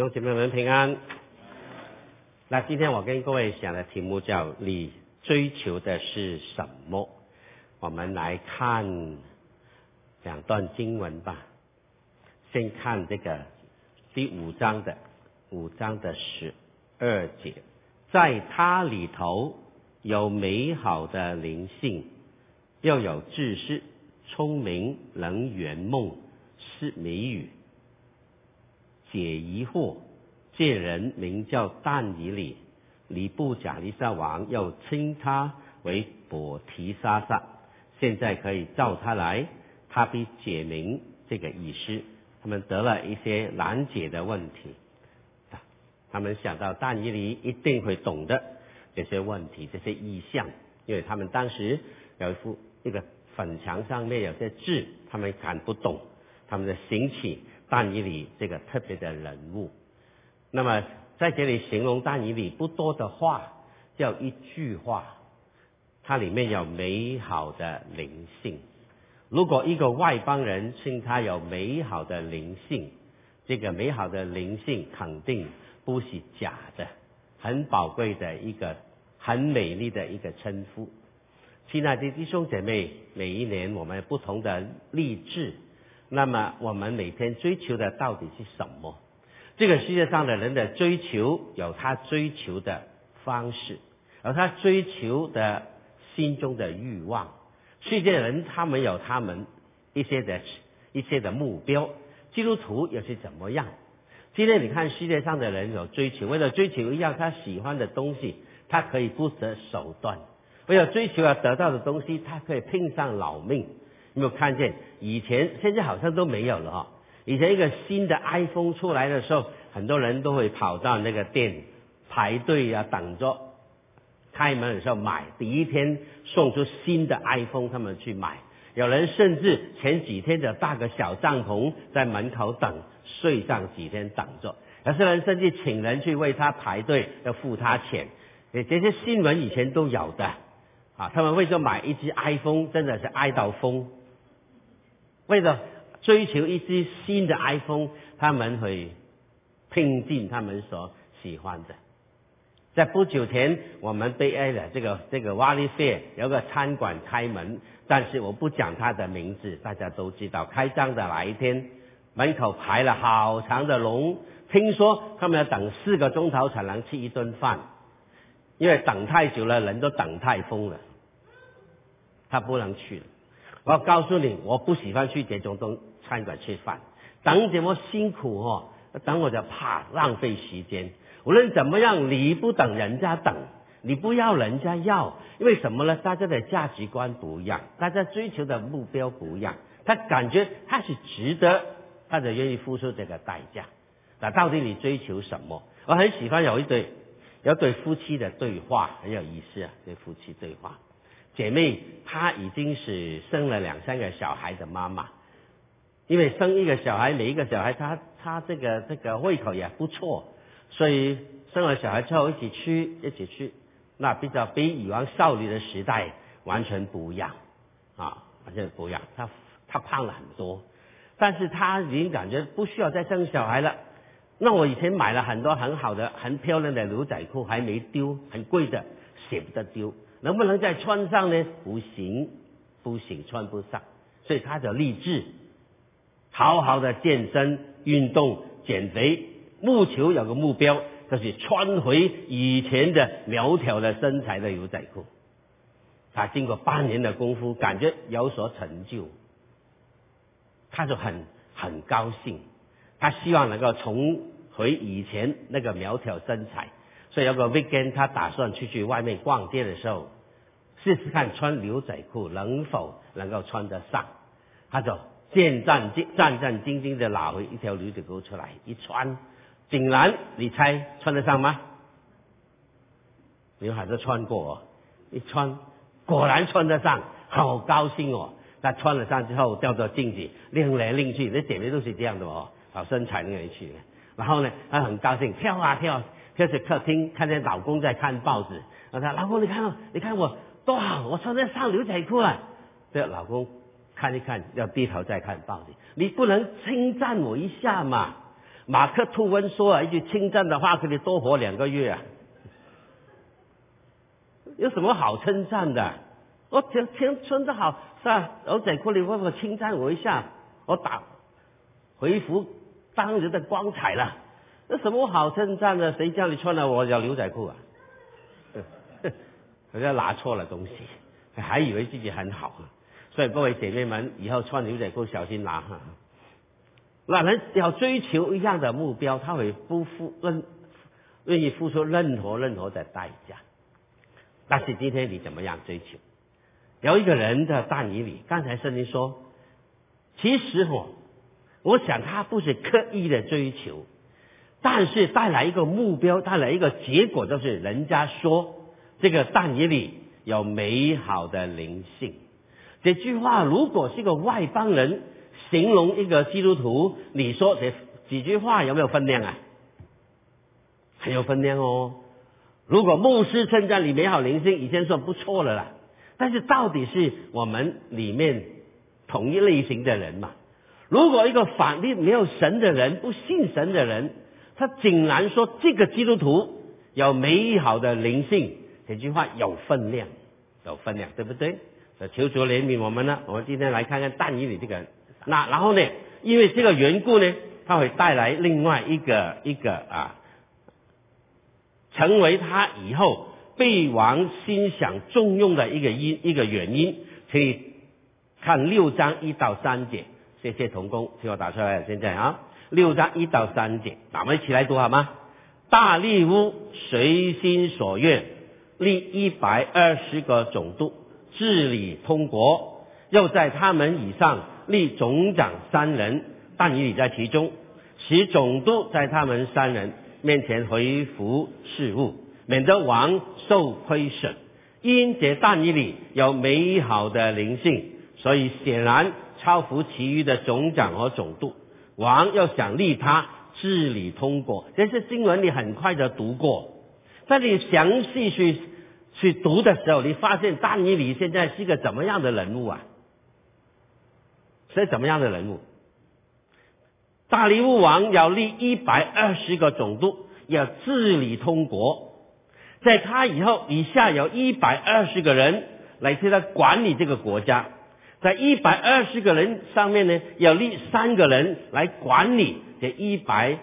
弟兄姐妹们平安。那今天我跟各位讲的题目叫“你追求的是什么”。我们来看两段经文吧。先看这个第五章的五章的十二节，在它里头有美好的灵性，又有知识、聪明、能圆梦、是谜语。解疑惑，这人名叫但以理，尼布甲尼撒王又称他为伯提沙撒，现在可以召他来，他必解明这个意思。他们得了一些难解的问题，他们想到但以理一定会懂得这些问题、这些意象，因为他们当时有一幅那个粉墙上面有些字，他们看不懂，他们的行起。但以理这个特别的人物，那么在这里形容但以理不多的话，叫一句话，它里面有美好的灵性。如果一个外邦人称他有美好的灵性，这个美好的灵性肯定不是假的，很宝贵的一个很美丽的一个称呼。亲爱的弟兄姐妹，每一年我们不同的励志。那么我们每天追求的到底是什么？这个世界上的人的追求有他追求的方式，而他追求的心中的欲望。世界人他们有他们一些的一些的目标。基督徒又是怎么样？今天你看世界上的人有追求，为了追求一样他喜欢的东西，他可以不择手段；为了追求要得到的东西，他可以拼上老命。有没有看见？以前现在好像都没有了哈。以前一个新的 iPhone 出来的时候，很多人都会跑到那个店排队啊，等着开门的时候买。第一天送出新的 iPhone，他们去买。有人甚至前几天就搭个小帐篷在门口等，睡上几天等着。有些人甚至请人去为他排队，要付他钱。这些新闻以前都有的啊。他们为什么买一只 iPhone？真的是爱到疯。为了追求一支新的 iPhone，他们会拼尽他们所喜欢的。在不久前，我们被爱的这个这个瓦利费有个餐馆开门，但是我不讲它的名字，大家都知道。开张的那一天，门口排了好长的龙，听说他们要等四个钟头才能吃一顿饭，因为等太久了，人都等太疯了，他不能去了。我告诉你，我不喜欢去这种东餐馆吃饭，等这么辛苦哦，等我就怕浪费时间。无论怎么样，你不等人家等，你不要人家要，因为什么呢？大家的价值观不一样，大家追求的目标不一样，他感觉他是值得，他就愿意付出这个代价。那到底你追求什么？我很喜欢有一对有对夫妻的对话，很有意思啊，对夫妻对话。姐妹，她已经是生了两三个小孩的妈妈，因为生一个小孩，每一个小孩她她这个这个胃口也不错，所以生了小孩之后一起吃一起吃，那比较比以往少女的时代完全不一样啊，完全不一样。她她胖了很多，但是她已经感觉不需要再生小孩了。那我以前买了很多很好的、很漂亮的牛仔裤，还没丢，很贵的，舍不得丢。能不能再穿上呢？不行，不行，穿不上。所以他就立志，好好的健身、运动、减肥，目求有个目标，就是穿回以前的苗条的身材的牛仔裤。他经过八年的功夫，感觉有所成就，他就很很高兴。他希望能够重回以前那个苗条身材。所以有个 weekend，他打算出去外面逛街的时候，试试看穿牛仔裤能否能够穿得上。他就战战兢战战兢兢的拿回一条牛仔裤出来，一穿，竟然你猜穿得上吗？女孩子穿过哦，一穿果然穿得上，好高兴哦！他穿了上之后，照着镜子拎来拎去，那姐妹都是这样的哦，好身材拎来去。然后呢，他很高兴，跳啊跳。就是客厅看见老公在看报纸，我说老公你看，你看我多好，我穿的上牛仔裤啊。这老公看一看，要低头再看报纸。你不能称赞我一下嘛？马克吐温说啊一句称赞的话，可以多活两个月啊。有什么好称赞的？我听听村子好是吧？我在库里问我称赞我一下，我打回复当日的光彩了。有什么好称赞的？谁叫你穿了我条牛仔裤啊？好像拿错了东西，还以为自己很好。所以各位姐妹们，以后穿牛仔裤小心拿哈。那人要追求一样的目标，他会不付任愿意付出任何任何的代价。但是今天你怎么样追求？有一个人的但以理，刚才圣经说，其实我我想他不是刻意的追求，但是带来一个目标，带来一个结果，就是人家说这个但以理有美好的灵性。这句话如果是个外邦人形容一个基督徒，你说这几句话有没有分量啊？很有分量哦。如果牧师称赞你美好灵性，已经算不错了啦。但是到底是我们里面同一类型的人嘛？如果一个反对没有神的人、不信神的人，他竟然说这个基督徒有美好的灵性，这句话有分量，有分量，对不对？求主怜悯我们呢。我们今天来看看但以理这个，那然后呢，因为这个缘故呢，他会带来另外一个一个啊，成为他以后。被王心想重用的一个因一个原因，可以看六章一到三节。谢谢童工，替我打出来。现在啊，六章一到三节，咱们一起来读好吗？大利乌随心所愿立一百二十个总督治理通国，又在他们以上立总长三人，但以理在其中，使总督在他们三人面前回复事务。免得王受亏损，因这但以里有美好的灵性，所以显然超乎其余的总长和总督。王要想立他治理通过，这些经文你很快的读过，在你详细去去读的时候，你发现但以理现在是个怎么样的人物啊？是怎么样的人物？大利乌王要立一百二十个总督，要治理通国。在他以后，以下有一百二十个人来替他管理这个国家。在一百二十个人上面呢，要立三个人来管理这一百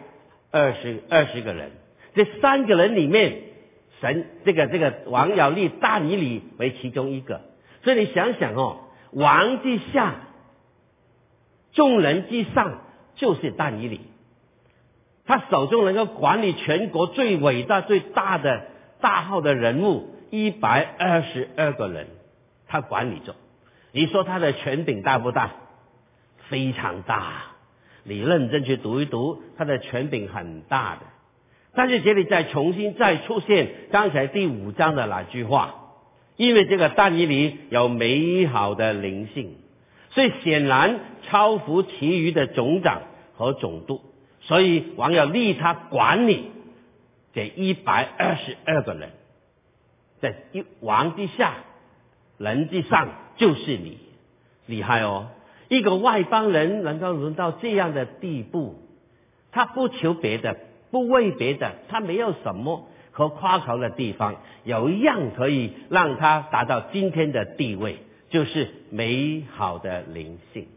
二十二十个人。这三个人里面，神这个这个王要立大尼里为其中一个。所以你想想哦，王之下，众人之上，就是大尼里。他手中能够管理全国最伟大最大的。大号的人物一百二十二个人，他管理着。你说他的权柄大不大？非常大。你认真去读一读，他的权柄很大的。但是这里再重新再出现刚才第五章的那句话，因为这个但以里有美好的灵性，所以显然超乎其余的总长和总督，所以王要立他管理。这一百二十二个人，在一王之下，人之上，就是你，厉害哦！一个外邦人能够轮到这样的地步，他不求别的，不为别的，他没有什么可夸口的地方，有一样可以让他达到今天的地位，就是美好的灵性，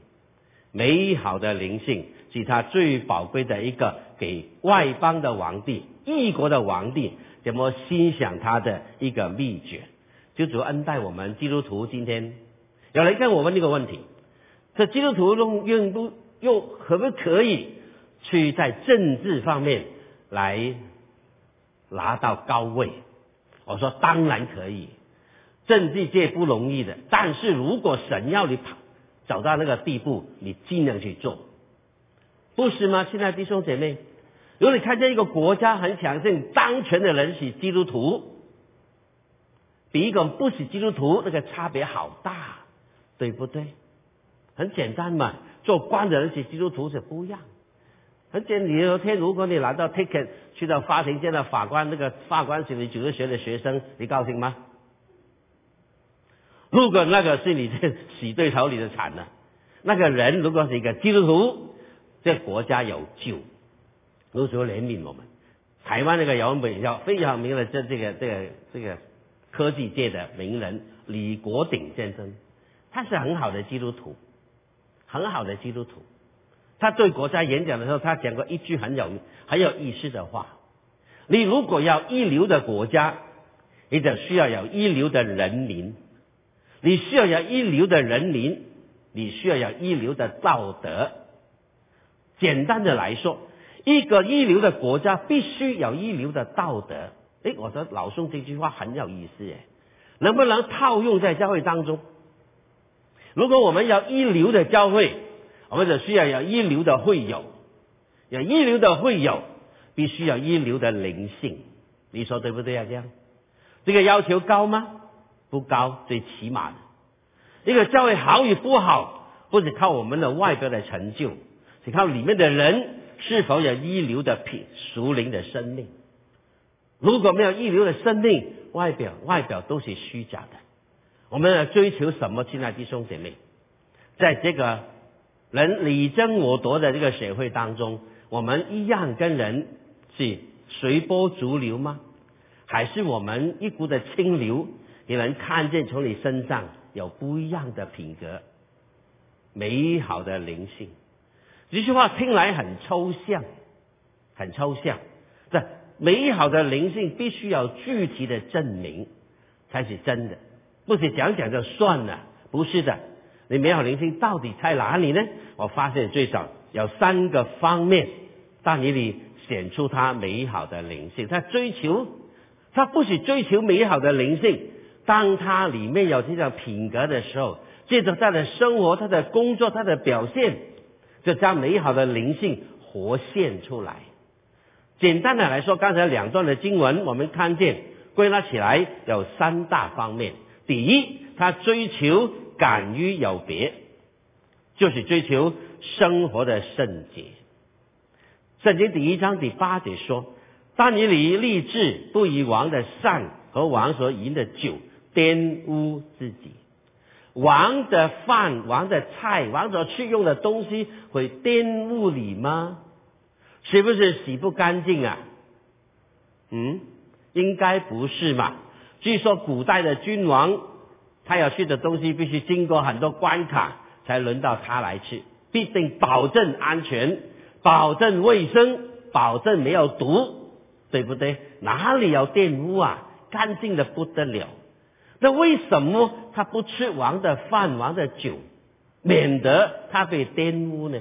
美好的灵性是他最宝贵的一个给外邦的皇帝。异国的皇帝怎么欣赏他的一个秘诀？就主恩待我们基督徒。今天有人跟我问这个问题：这基督徒用用不又可不可以去在政治方面来拿到高位？我说当然可以，政治界不容易的。但是如果神要你跑走到那个地步，你尽量去做，不是吗？现在弟兄姐妹。如果你看见一个国家很强盛，当权的人是基督徒，比一个不是基督徒那个差别好大，对不对？很简单嘛，做官的人是基督徒是不一样。很简单，有天如果你拿到 ticket 去到法庭见到法官，那个法官是你主日学的学生，你高兴吗？如果那个是你这死对头你的惨了，那个人如果是一个基督徒，这国家有救。如主怜悯我们。台湾那个摇滚比较非常名的这这个这个这个科技界的名人李国鼎先生，他是很好的基督徒，很好的基督徒。他对国家演讲的时候，他讲过一句很有很有意思的话：你如果要一流的国家，你得需要有一流的人民；你需要有一流的人民，你需要有一流的道德。简单的来说，一个一流的国家必须有一流的道德。诶，我说老宋这句话很有意思，诶，能不能套用在教会当中？如果我们要一流的教会，我们就需要有一流的会友，有一流的会友，必须要一流的灵性，你说对不对啊？这样，这个要求高吗？不高，最起码的。一个教会好与不好，不是靠我们的外表的成就，是靠里面的人是否有一流的品属灵的生命。如果没有一流的生命，外表外表都是虚假的。我们要追求什么？亲爱的弟兄姐妹，在这个。人你争我夺的这个社会当中，我们一样跟人是随波逐流吗？还是我们一股的清流，你能看见从你身上有不一样的品格、美好的灵性？这句话听来很抽象，很抽象。美好的灵性必须要具体的证明才是真的，不是讲讲就算了，不是的。你美好灵性到底在哪里呢？我发现最少有三个方面，但你里显出他美好的灵性。他追求，他不是追求美好的灵性，当他里面有这种品格的时候，借着他的生活、他的工作、他的表现，就将美好的灵性活现出来。简单的来说，刚才两段的经文，我们看见归纳起来有三大方面。第一，他追求。敢于有别，就是追求生活的圣洁。圣经第一章第八节说：“当你离立志不以王的善和王所饮的酒玷污自己。王的饭、王的菜、王所去用的东西会玷污你吗？是不是洗不干净啊？嗯，应该不是嘛。据说古代的君王。他要吃的东西必须经过很多关卡，才轮到他来吃，必定保证安全、保证卫生、保证没有毒，对不对？哪里有玷污啊？干净的不得了。那为什么他不吃王的饭、王的酒，免得他被玷污呢？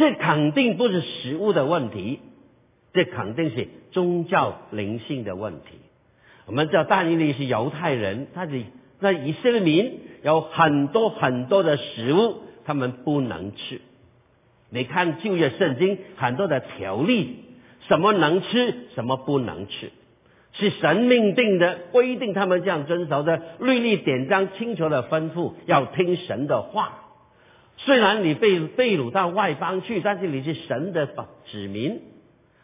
这肯定不是食物的问题，这肯定是宗教灵性的问题。我们知道大尼利是犹太人，他的。那以色列民有很多很多的食物，他们不能吃。你看旧约圣经很多的条例，什么能吃，什么不能吃，是神命定的规定，他们这样遵守的律例典章清楚的吩咐，要听神的话。虽然你被被掳到外邦去，但是你是神的子民，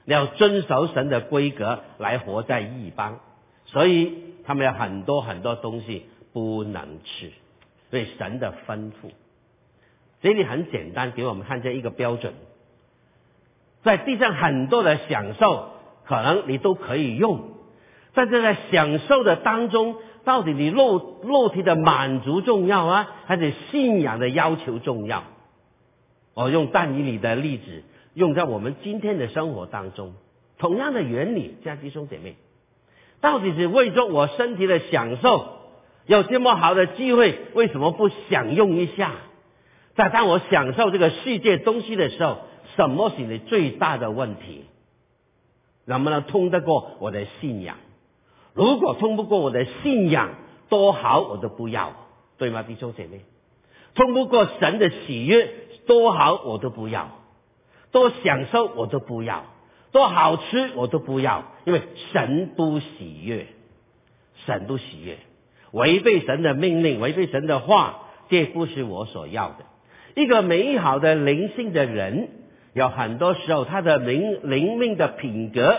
你要遵守神的规格来活在异邦，所以他们有很多很多东西。不能吃，所以神的吩咐，这里很简单，给我们看见一个标准，在地上很多的享受，可能你都可以用，但是在享受的当中，到底你肉肉体的满足重要啊，还是信仰的要求重要？我用但以理的例子，用在我们今天的生活当中，同样的原理，家弟兄姐妹，到底是为着我身体的享受？有这么好的机会，为什么不享用一下？在当我享受这个世界东西的时候，什么是你最大的问题？能不能通得过我的信仰？如果通不过我的信仰，多好我都不要，对吗，弟兄姐妹？通不过神的喜悦，多好我都不要，多享受我都不要，多好吃我都不要，因为神不喜悦，神不喜悦。违背神的命令，违背神的话，这不是我所要的。一个美好的灵性的人，有很多时候他的灵灵命的品格，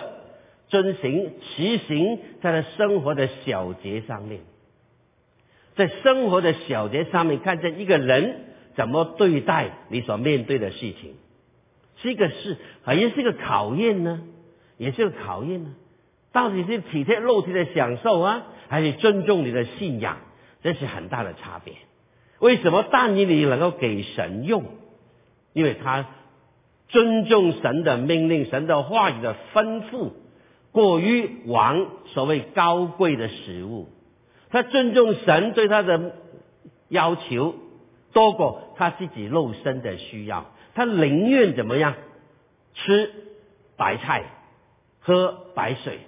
遵行、实行在他生活的小节上面，在生活的小节上面看见一个人怎么对待你所面对的事情，这个是好像是个考验呢，也是个考验呢。到底是体贴肉体的享受啊，还是尊重你的信仰？这是很大的差别。为什么但以理能够给神用？因为他尊重神的命令、神的话语的吩咐，过于王所谓高贵的食物。他尊重神对他的要求，多过他自己肉身的需要。他宁愿怎么样？吃白菜，喝白水，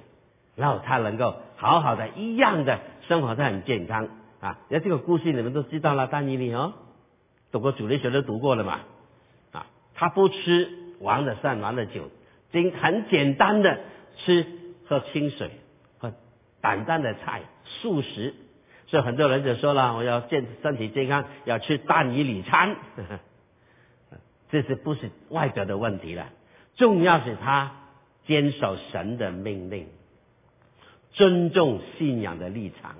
然后他能够好好的一样的生活，他很健康啊。那这个故事你们都知道了，但以理哦，读过主力学都读过了嘛。啊，他不吃王的膳、王的酒，仅很简单的吃喝清水和淡淡的菜。素食，所以很多人就说了，我要健身体健康，要吃蛋以里餐，这是不是外表的问题了？重要是他坚守神的命令，尊重信仰的立场，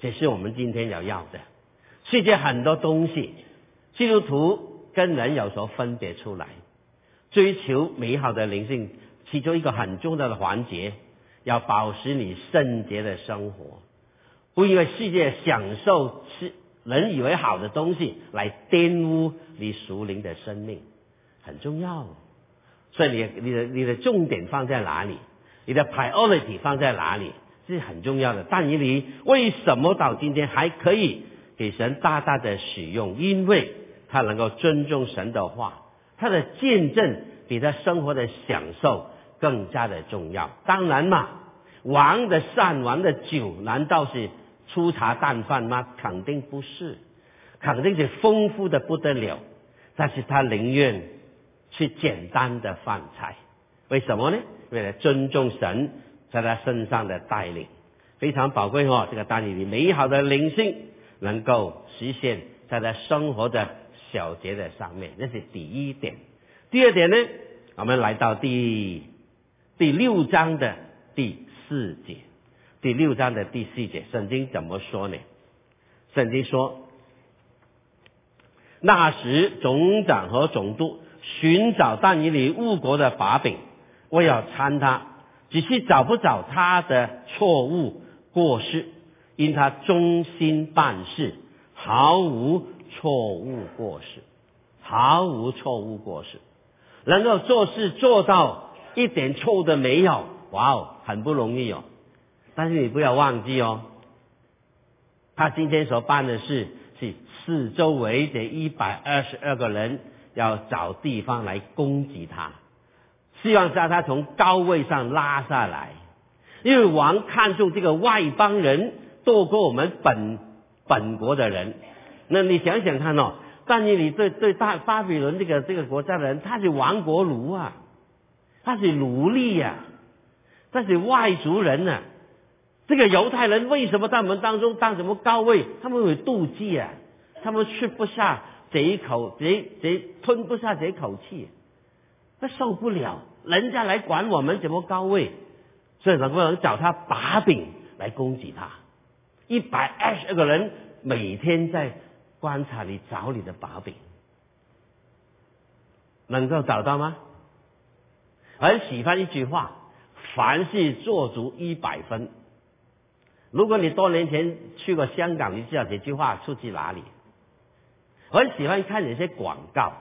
这是我们今天要要的。世界很多东西，基督徒跟人有所分别出来，追求美好的灵性，其中一个很重要的环节，要保持你圣洁的生活。不因为世界享受是人以为好的东西来玷污你属灵的生命，很重要。所以你你的你的重点放在哪里？你的 priority 放在哪里？这是很重要的。但你你为什么到今天还可以给神大大的使用？因为他能够尊重神的话，他的见证比他生活的享受更加的重要。当然嘛，王的善，王的酒，难道是？粗茶淡饭吗？肯定不是，肯定是丰富的不得了。但是他宁愿吃简单的饭菜，为什么呢？为了尊重神在他身上的带领，非常宝贵哦。这个单里美好的灵性能够实现在他生活的小节的上面，这是第一点。第二点呢，我们来到第第六章的第四节。第六章的第四节，圣经怎么说呢？圣经说：“那时总长和总督寻找但以理误国的把柄，我要参他，只是找不着他的错误过失，因他忠心办事，毫无错误过失，毫无错误过失，能够做事做到一点错误都没有，哇哦，很不容易哦。”但是你不要忘记哦，他今天所办的事是四周围的一百二十二个人要找地方来攻击他，希望将他从高位上拉下来。因为王看中这个外邦人多过我们本本国的人。那你想想看哦，但是你对对大巴比伦这个这个国家的人，他是亡国奴啊，他是奴隶呀，他是外族人呢。这个犹太人为什么在我们当中当什么高位？他们会妒忌啊！他们吃不下这一口，这这吞不下这口气，他受不了。人家来管我们怎么高位，所以能不能找他把柄来攻击他？一百二十个人每天在观察你找你的把柄，能够找到吗？很喜欢一句话：凡事做足一百分。如果你多年前去过香港，你知道这句话出自哪里？很喜欢看有些广告，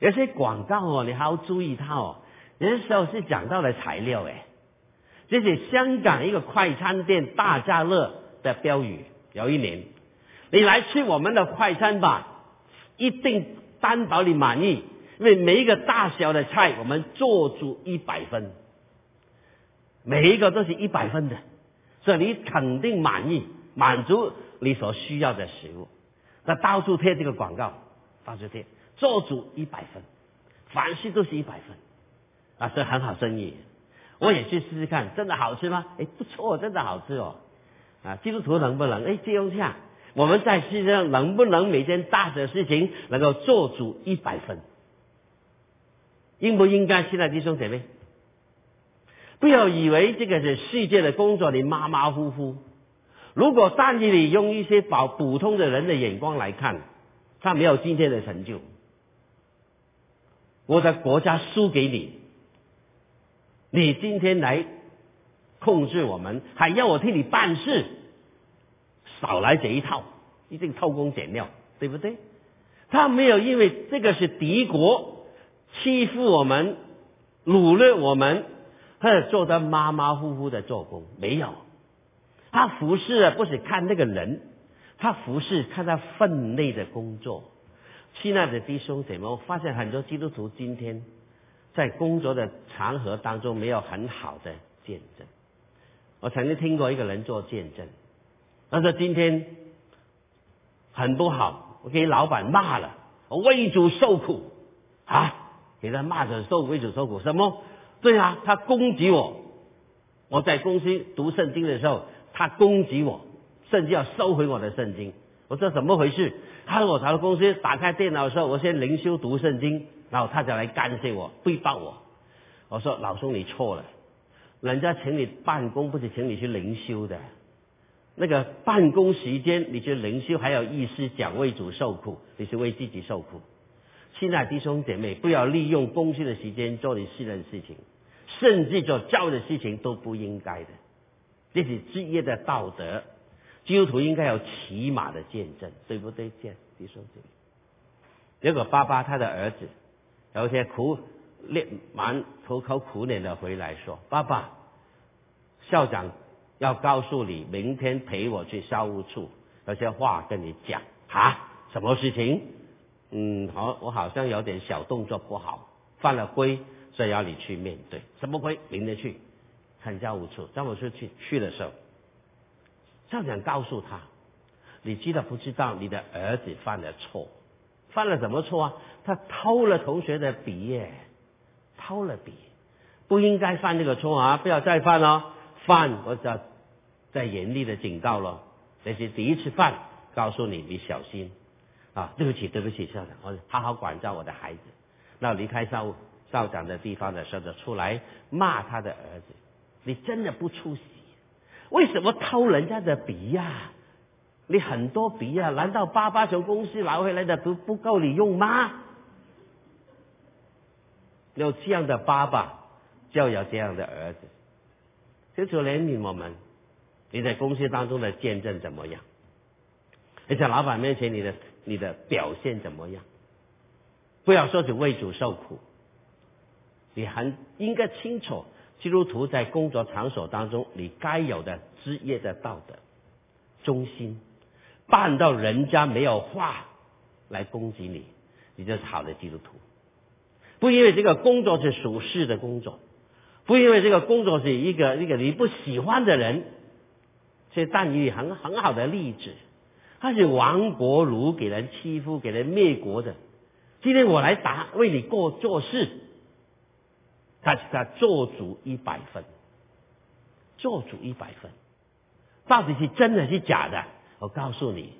有些广告哦，你还要注意它哦。有些时候是讲到了材料诶，这是香港一个快餐店大家乐的标语。有一年，你来吃我们的快餐吧，一定担保你满意，因为每一个大小的菜我们做足一百分，每一个都是一百分的。所以你肯定满意，满足你所需要的食物。那到处贴这个广告，到处贴，做足一百分，凡事都是一百分，啊，所以很好生意。我也去试试看，真的好吃吗？哎，不错，真的好吃哦。啊，基督徒能不能？哎，借用一下，我们在世界上能不能每件大的事情能够做足一百分？应不应该？现在弟兄姐妹？不要以为这个是世界的工作，你马马虎虎。如果但以你用一些保普通的人的眼光来看，他没有今天的成就。我的国家输给你，你今天来控制我们，还要我替你办事，少来这一套，一定偷工减料，对不对？他没有因为这个是敌国欺负我们、掳掠我们，或者做的马马虎虎的做工，没有。他服侍啊，不是看那个人，他服侍看他分内的工作。亲爱的弟兄姐妹，我发现很多基督徒今天在工作的场合当中没有很好的见证。我曾经听过一个人做见证，他说今天很不好，我给老板骂了，我为主受苦啊，给他骂着受为主受苦什么？对啊，他攻击我，我在公司读圣经的时候。他攻击我，甚至要收回我的圣经。我说怎么回事？他说我到公司打开电脑的时候，我先灵修读圣经，然后他就来干涉我，汇报我。我说老兄你错了，人家请你办公不是请你去灵修的，那个办公时间你去灵修还有意思讲为主受苦，你是为自己受苦。亲爱弟兄姐妹，不要利用公司的时间做你私人事情，甚至做教的事情都不应该的。这是职业的道德，基督徒应该有起码的见证，对不对？见弟兄姐妹。结果爸爸他的儿子有些苦练蛮苦口苦脸的回来说：“爸爸，校长要告诉你，明天陪我去校务处，有些话跟你讲啊，什么事情？嗯，好，我好像有点小动作不好，犯了规，所以要你去面对。什么规？明天去。”看教务处，教务处去去的时候，校长告诉他：“你知道不知道你的儿子犯了错？犯了什么错啊？他偷了同学的笔耶，偷了笔，不应该犯这个错啊！不要再犯哦，犯我要再严厉的警告了。这是第一次犯，告诉你你小心啊！对不起，对不起，校长，我好好管教我的孩子。那离开校校长的地方的时候，就出来骂他的儿子。”你真的不出息？为什么偷人家的笔呀？你很多笔呀，难道爸爸从公司拿回来的不不够你用吗？有这样的爸爸，就有这样的儿子。就求怜悯我们，你在公司当中的见证怎么样？你在老板面前你的你的表现怎么样？不要说是为主受苦，你很应该清楚。基督徒在工作场所当中，你该有的职业的道德、忠心，办到人家没有话来攻击你，你就是好的基督徒。不因为这个工作是属世的工作，不因为这个工作是一个一个你不喜欢的人，所以但以很很好的例子，他是亡国奴，给人欺负，给人灭国的。今天我来打为你过做事。他他做主一百分，做主一百分，到底是真的是假的？我告诉你，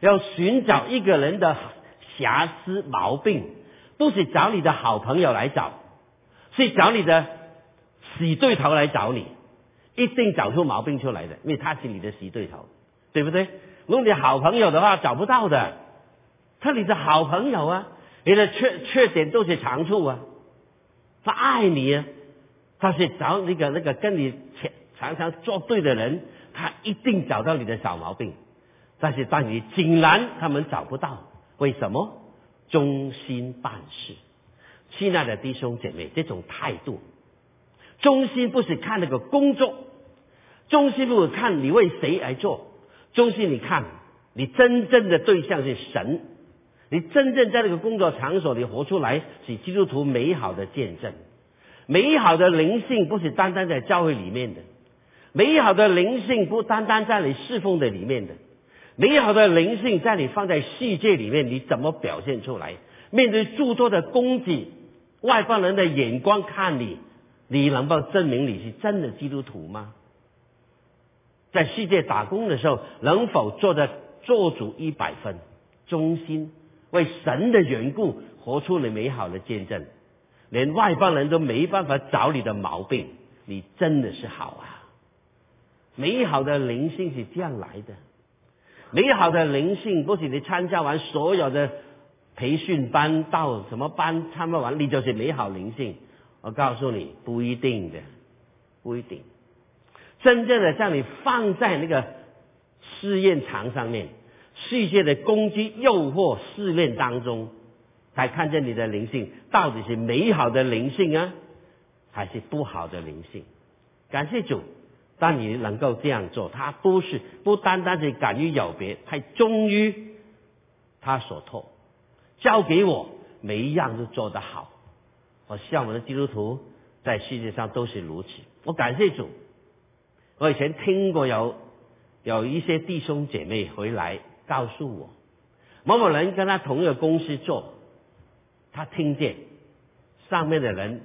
要寻找一个人的瑕疵毛病，不是找你的好朋友来找，是找你的死对头来找你，一定找出毛病出来的，因为他是你的死对头，对不对？如果你好朋友的话，找不到的，他你的好朋友啊，你的缺缺点都是长处啊。他爱你啊，他是找那个那个跟你常常作对的人，他一定找到你的小毛病。但是当你竟然他们找不到，为什么？忠心办事，亲爱的弟兄姐妹，这种态度，忠心不是看那个工作，忠心不是看你为谁而做，忠心你看你真正的对象是神。你真正在这个工作场所里活出来，是基督徒美好的见证。美好的灵性不是单单在教会里面的，美好的灵性不单单在你侍奉的里面的，美好的灵性在你放在世界里面，你怎么表现出来？面对诸多的攻击，外邦人的眼光看你，你能够证明你是真的基督徒吗？在世界打工的时候，能否做的做足一百分，忠心？为神的缘故，活出你美好的见证，连外邦人都没办法找你的毛病，你真的是好啊！美好的灵性是这样来的，美好的灵性不是你参加完所有的培训班到什么班参加完，你就是美好灵性。我告诉你，不一定的，不一定。真正的将你放在那个试验场上面，世界的攻击、诱惑、试炼当中，才看见你的灵性到底是美好的灵性啊，还是不好的灵性。感谢主，当你能够这样做，他不是不单单是敢于有别，还忠于他所托，交给我每一样都做得好。我希望我们的基督徒在世界上都是如此。我感谢主。我以前听过有有一些弟兄姐妹回来告诉我，某某人跟他同一个公司做，他听见上面的人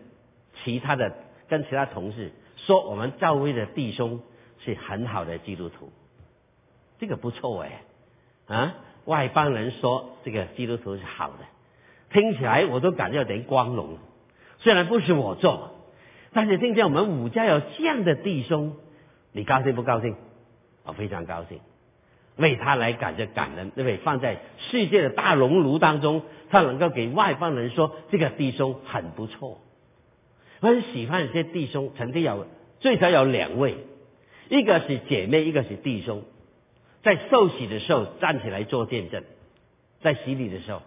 其他的跟其他同事说，我们赵薇的弟兄是很好的基督徒，这个不错哎啊！外邦人说这个基督徒是好的，听起来我都感觉有点光荣。虽然不是我做，但是听见我们五家有这样的弟兄。你高兴不高兴？我非常高兴，为他来感觉感恩，因为？放在世界的大熔炉当中，他能够给外邦人说这个弟兄很不错。我很喜欢这些弟兄，曾经有最少有两位，一个是姐妹，一个是弟兄，在受洗的时候站起来做见证，在洗礼的时候，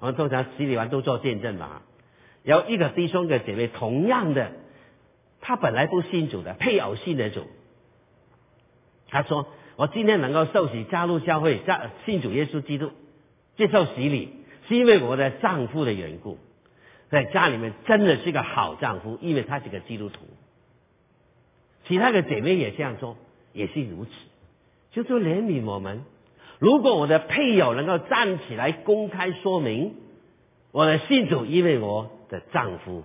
我们通常洗礼完都做见证嘛。有一个弟兄跟姐妹同样的，他本来不信主的，配偶信的主。他说：“我今天能够受洗加入教会，加信主耶稣基督，接受洗礼，是因为我的丈夫的缘故，在家里面真的是个好丈夫，因为他是个基督徒。其他的姐妹也这样说，也是如此。就说怜悯我们，如果我的配偶能够站起来公开说明，我的信主因为我的丈夫，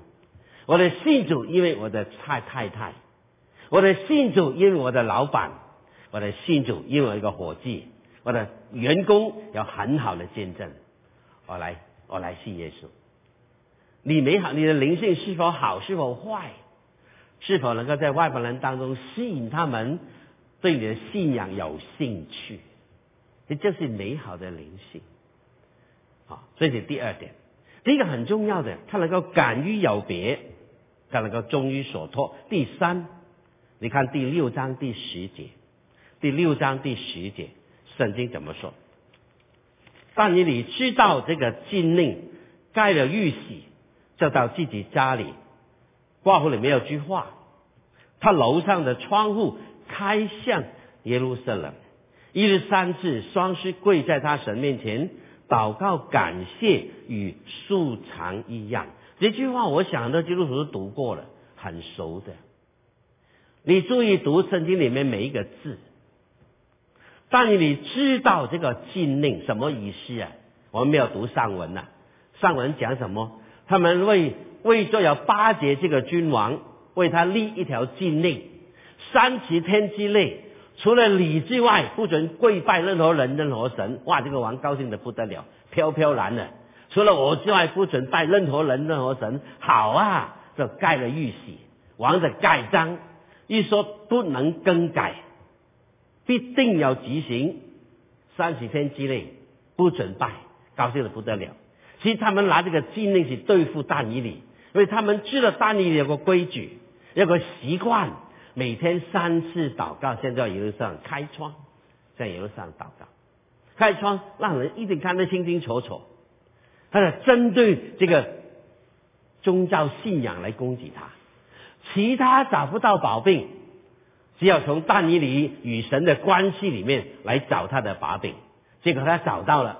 我的信主因为我的太太太，我的信主因为我的老板。”我的信主，因为一个伙计，我的员工有很好的见证，我来，我来信耶稣。你美好，你的灵性是否好，是否坏，是否能够在外邦人当中吸引他们对你的信仰有兴趣？这就是美好的灵性。好，这是第二点。第一个很重要的，他能够敢于有别，他能够忠于所托。第三，你看第六章第十节。第六章第十节，圣经怎么说？但你你知道这个禁令盖了玉玺，就到自己家里挂户里面有句话，他楼上的窗户开向耶路撒冷，一日三次双膝跪在他神面前祷告感谢，与素常一样。这句话我想的基督徒都读过了，很熟的。你注意读圣经里面每一个字。但你知道这个禁令什么意思啊？我们没有读上文呐。上文讲什么？他们为为做有巴结这个君王，为他立一条禁令：三十天之内，除了礼之外，不准跪拜任何人、任何神。哇，这个王高兴的不得了，飘飘然的。除了我之外，不准拜任何人、任何神。好啊，就盖了玉玺，王的盖章，一说不能更改。必定要执行，三十天之内不准拜，高兴的不得了。其实他们拿这个禁令去对付大尼里，因为他们知道大尼里有个规矩，有个习惯，每天三次祷告。现在一路上开窗，在一路上祷告，开窗让人一定看得清清楚楚。他是针对这个宗教信仰来攻击他，其他找不到宝贝。只要从但尼里与神的关系里面来找他的把柄，结果他找到了。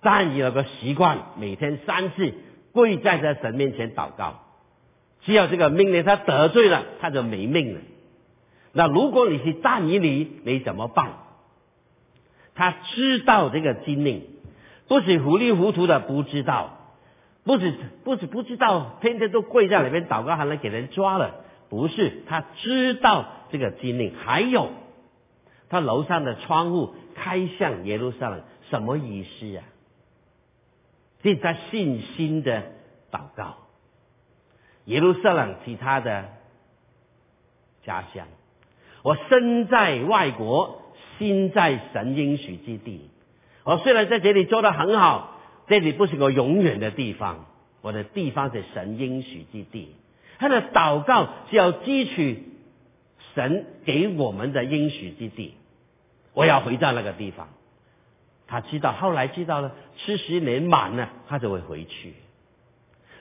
但有个习惯，每天三次跪在在神面前祷告。只要这个命令他得罪了，他就没命了。那如果你是但尼里，你怎么办？他知道这个禁令，不是糊里糊涂的不知道，不是不是不知道，天天都跪在里面祷告，还能给人抓了。不是，他知道这个经令，还有他楼上的窗户开向耶路撒冷，什么意思啊？这是他信心的祷告。耶路撒冷其他的家乡，我身在外国，心在神应许之地。我虽然在这里做得很好，这里不是个永远的地方，我的地方是神应许之地。他的祷告是要汲取神给我们的应许之地。我要回到那个地方。他知道，后来知道了，七十年满了，他就会回去。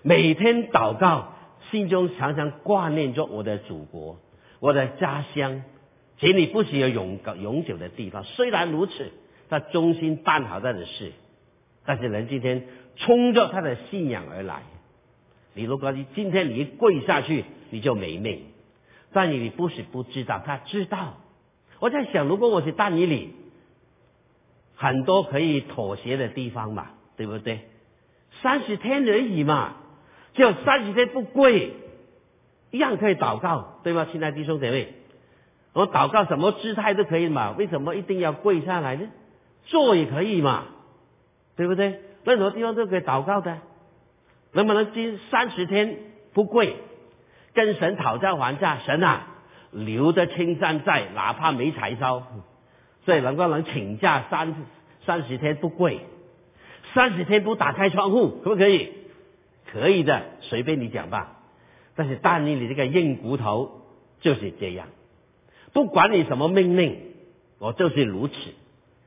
每天祷告，心中常常挂念着我的祖国，我的家乡。这里不是有永永久的地方。虽然如此，他忠心办好他的事。但是人今天冲着他的信仰而来，你如果你今天你一跪下去，你就没命。但你不是不知道，他知道。我在想，如果我是大尼里，很多可以妥协的地方嘛，对不对？三十天而已嘛，就三十天不跪，一样可以祷告，对吗？亲爱的弟兄姐妹，我祷告什么姿态都可以嘛，为什么一定要跪下来呢？坐也可以嘛。对不对？任何地方都可以祷告的，能不能今三十天不跪，跟神讨价还价？神啊，留得青山在，哪怕没柴烧，所以能不能请假三三十天不跪，三十天不打开窗户，可不可以？可以的，随便你讲吧。但是但你你这个硬骨头就是这样，不管你什么命令，我就是如此。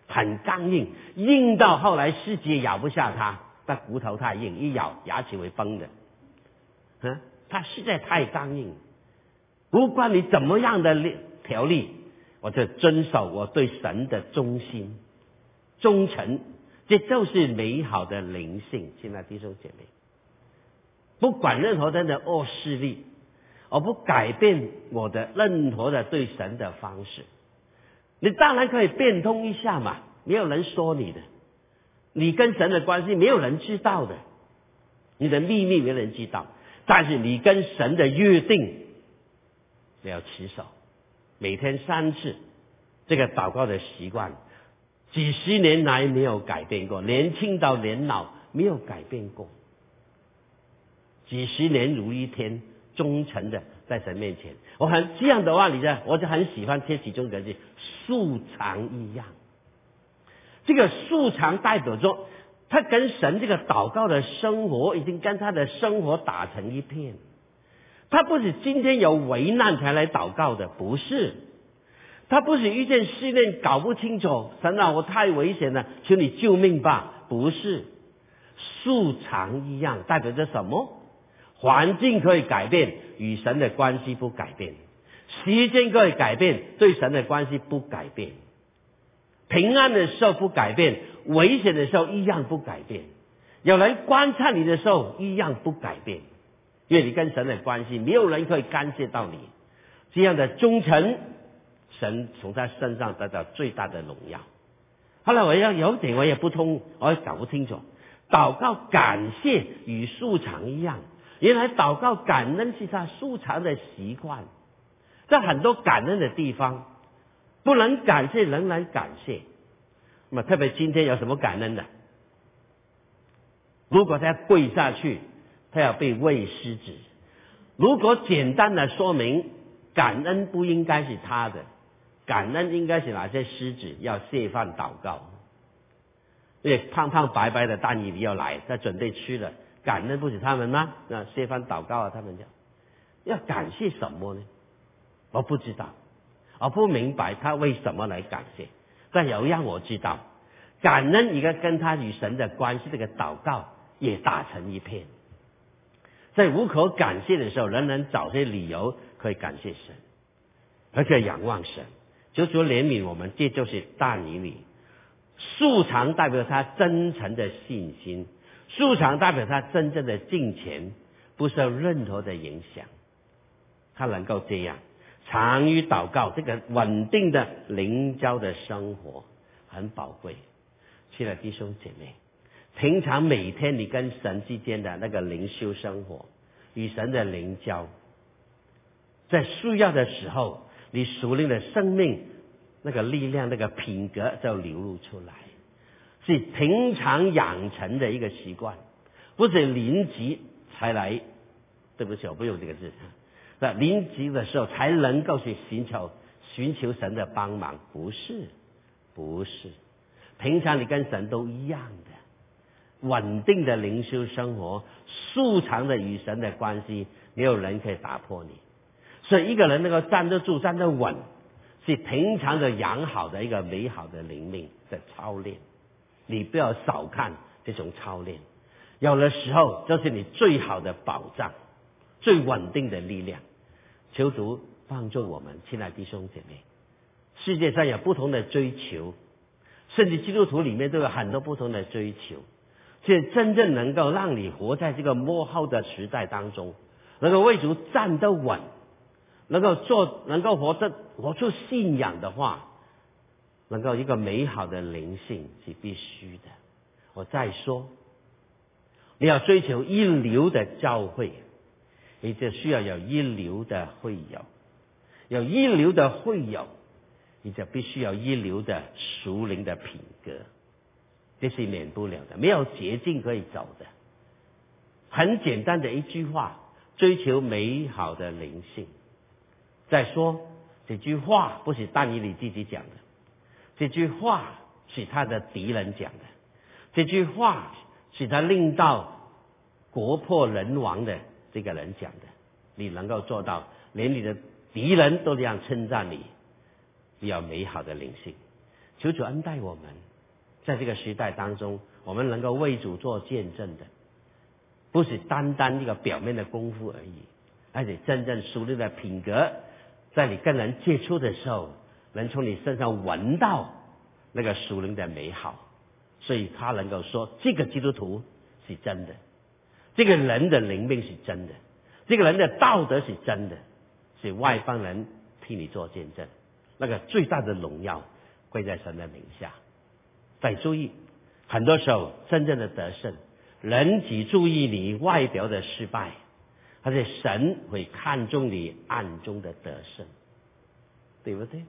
很刚硬，硬到后来世界咬不下它，那骨头太硬，一咬牙齿会崩的。嗯，它实在太刚硬，不管你怎么样的条例，我就遵守我对神的忠心、忠诚，这就是美好的灵性。亲爱的弟兄姐妹，不管任何人的恶势力，我不改变我的任何的对神的方式。你当然可以变通一下嘛，没有人说你的，你跟神的关系没有人知道的，你的秘密没人知道，但是你跟神的约定你要持守，每天三次这个祷告的习惯，几十年来没有改变过，年轻到年老没有改变过，几十年如一天，忠诚的。在神面前，我很这样的话，你呢？我就很喜欢贴其中一句“素常一样”。这个素常代表着他跟神这个祷告的生活，已经跟他的生活打成一片。他不是今天有危难才来祷告的，不是。他不是遇见试炼搞不清楚，神啊，我太危险了，求你救命吧。不是，素常一样代表着什么？环境可以改变，与神的关系不改变；时间可以改变，对神的关系不改变。平安的时候不改变，危险的时候一样不改变。有人观察你的时候一样不改变，因为你跟神的关系，没有人可以干涉到你。这样的忠诚，神从他身上得到最大的荣耀。后来我要有点我也不通，我也搞不清楚。祷告感谢与素常一样。原来祷告感恩是他素常的习惯，在很多感恩的地方，不能感谢仍然感谢。那么特别今天有什么感恩的？如果他跪下去，他要被喂狮子。如果简单的说明，感恩不应该是他的，感恩应该是哪些狮子要谢饭祷告？因为胖胖白白的大尼里要来，他准备吃了。感恩不是他们吗？那谢饭祷告啊，他们讲要感谢什么呢？我不知道，我不明白他为什么来感谢。但有让我知道，感恩一个跟他与神的关系，这个祷告也打成一片。在无可感谢的时候，人人找些理由可以感谢神，而且仰望神，求主怜悯我们。这就是大尼里，素常代表他真诚的信心。素常代表他真正的敬虔，不受任何的影响，他能够这样常于祷告，这个稳定的灵交的生活很宝贵。亲爱的弟兄姐妹，平常每天你跟神之间的那个灵修生活，与神的灵交，在需要的时候，你属灵的生命那个力量、那个品格就流露出来。是平常养成的一个习惯，不是临急才来。对不起，我不用这个字。那临急的时候才能够去寻求寻求神的帮忙，不是，不是。平常你跟神都一样的，稳定的灵修生活，素常的与神的关系，没有人可以打破你。所以一个人能够站得住、站得稳，是平常的养好的一个美好的灵命的操练。你不要少看这种操练，有的时候就是你最好的保障、最稳定的力量。求主帮助我们，亲爱的弟兄姐妹。世界上有不同的追求，甚至基督徒里面都有很多不同的追求。所以真正能够让你活在这个幕后的时代当中，能够为主站得稳，能够做，能够活得活出信仰的话，能够一个美好的灵性是必须的。我再说，你要追求一流的教会，你就需要有一流的会友，有一流的会友。你就必须要一流的熟灵的品格，这是免不了的，没有捷径可以走的。很简单的一句话，追求美好的灵性。再说这句话不是但以理自己讲的，这句话是他的敌人讲的，这句话是他令到国破人亡的这个人讲的。你能够做到，连你的敌人都这样称赞你。要美好的灵性，求主恩待我们，在这个时代当中，我们能够为主做见证的，不是单单一个表面的功夫而已，而且真正熟练的品格，在你跟人接触的时候，能从你身上闻到那个属灵的美好，所以他能够说这个基督徒是真的，这个人的灵命是真的，这个人的道德是真的，是外邦人替你做见证。那个最大的荣耀归在神的名下。再注意，很多时候真正的得胜，人只注意你外表的失败，而且神会看重你暗中的得胜，对不对？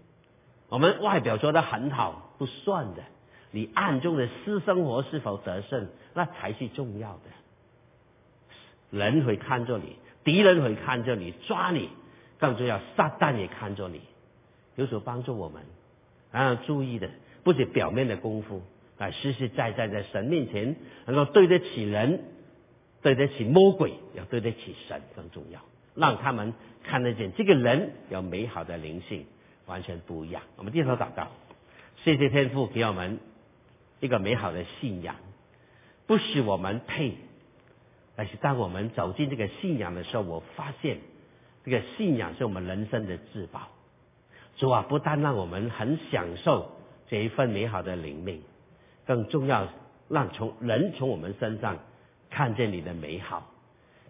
我们外表做的很好不算的，你暗中的私生活是否得胜，那才是重要的。人会看着你，敌人会看着你，抓你，更重要，撒旦也看着你。有所帮助我们，然后注意的不是表面的功夫，啊，实实在在在神面前能够对得起人，对得起魔鬼，要对得起神更重要，让他们看得见这个人有美好的灵性，完全不一样。我们低头祷告，谢谢天父给我们一个美好的信仰，不是我们配，但是当我们走进这个信仰的时候，我发现这个信仰是我们人生的至宝。主啊，不但让我们很享受这一份美好的灵命，更重要让从人从我们身上看见你的美好，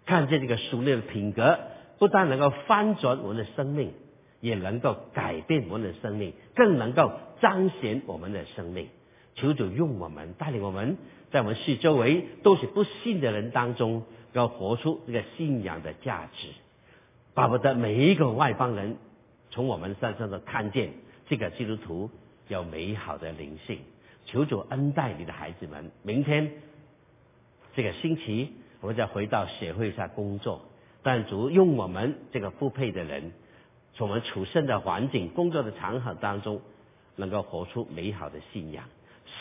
看见这个熟练的品格，不但能够翻转我们的生命，也能够改变我们的生命，更能够彰显我们的生命。求主用我们带领我们，在我们四周围都是不信的人当中，要活出这个信仰的价值，巴不得每一个外邦人。从我们身上的看见，这个基督徒有美好的灵性，求主恩待你的孩子们。明天这个星期，我们再回到社会上工作，但主用我们这个不配的人，从我们处身的环境、工作的场合当中，能够活出美好的信仰，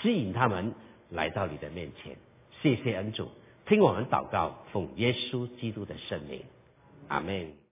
吸引他们来到你的面前。谢谢恩主，听我们祷告，奉耶稣基督的圣名，阿门。